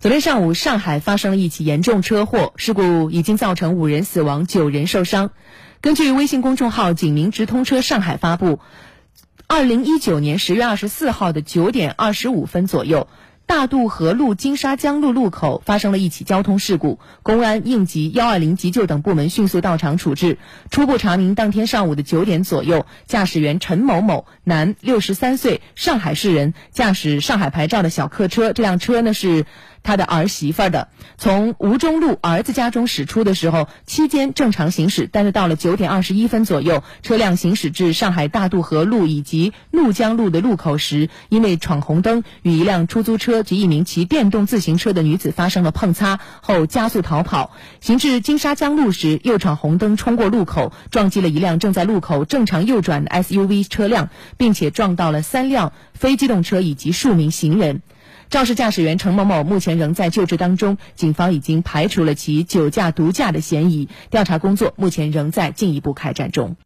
昨天上午，上海发生了一起严重车祸，事故已经造成五人死亡、九人受伤。根据微信公众号“景明直通车上海”发布，二零一九年十月二十四号的九点二十五分左右。大渡河路金沙江路路口发生了一起交通事故，公安、应急、幺二零急救等部门迅速到场处置。初步查明，当天上午的九点左右，驾驶员陈某某，男，六十三岁，上海市人，驾驶上海牌照的小客车。这辆车呢是他的儿媳妇的，从吴中路儿子家中驶出的时候，期间正常行驶，但是到了九点二十一分左右，车辆行驶至上海大渡河路以及怒江路的路口时，因为闯红灯，与一辆出租车。及一名骑电动自行车的女子发生了碰擦后加速逃跑，行至金沙江路时又闯红灯冲过路口，撞击了一辆正在路口正常右转的 SUV 车辆，并且撞到了三辆非机动车以及数名行人。肇事驾驶员程某某目前仍在救治当中，警方已经排除了其酒驾毒驾的嫌疑，调查工作目前仍在进一步开展中。